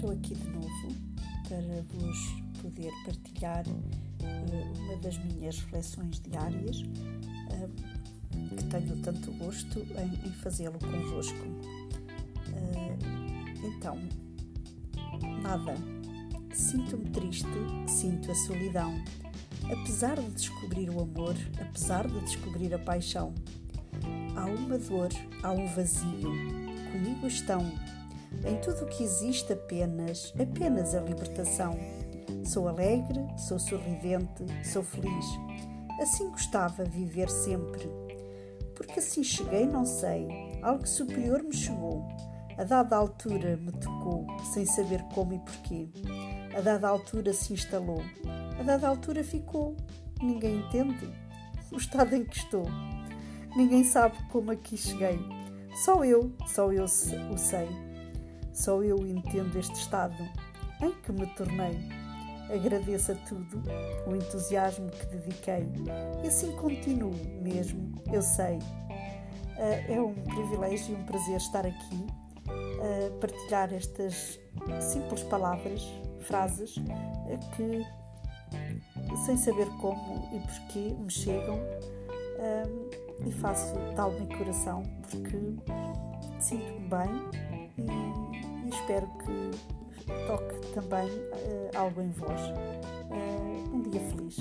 estou aqui de novo para vos poder partilhar eh, uma das minhas reflexões diárias, eh, que tenho tanto gosto em fazê-lo convosco. Eh, então, nada. Sinto-me triste, sinto a solidão. Apesar de descobrir o amor, apesar de descobrir a paixão, há uma dor, há um vazio. Comigo estão em tudo o que existe apenas, apenas a libertação. Sou alegre, sou sorridente, sou feliz. Assim gostava viver sempre. Porque assim cheguei, não sei, algo superior me chegou. A dada altura me tocou, sem saber como e porquê. A dada altura se instalou, a dada altura ficou. Ninguém entende o estado em que estou. Ninguém sabe como aqui cheguei. Só eu, só eu o sei. Só eu entendo este estado em que me tornei. Agradeço a tudo o entusiasmo que dediquei e assim continuo mesmo, eu sei. Ah, é um privilégio e um prazer estar aqui a partilhar estas simples palavras, frases ah, que, sem saber como e porquê, me chegam ah, e faço alma e coração porque sinto-me bem espero que toque também uh, algo em vós. Uh, um dia feliz.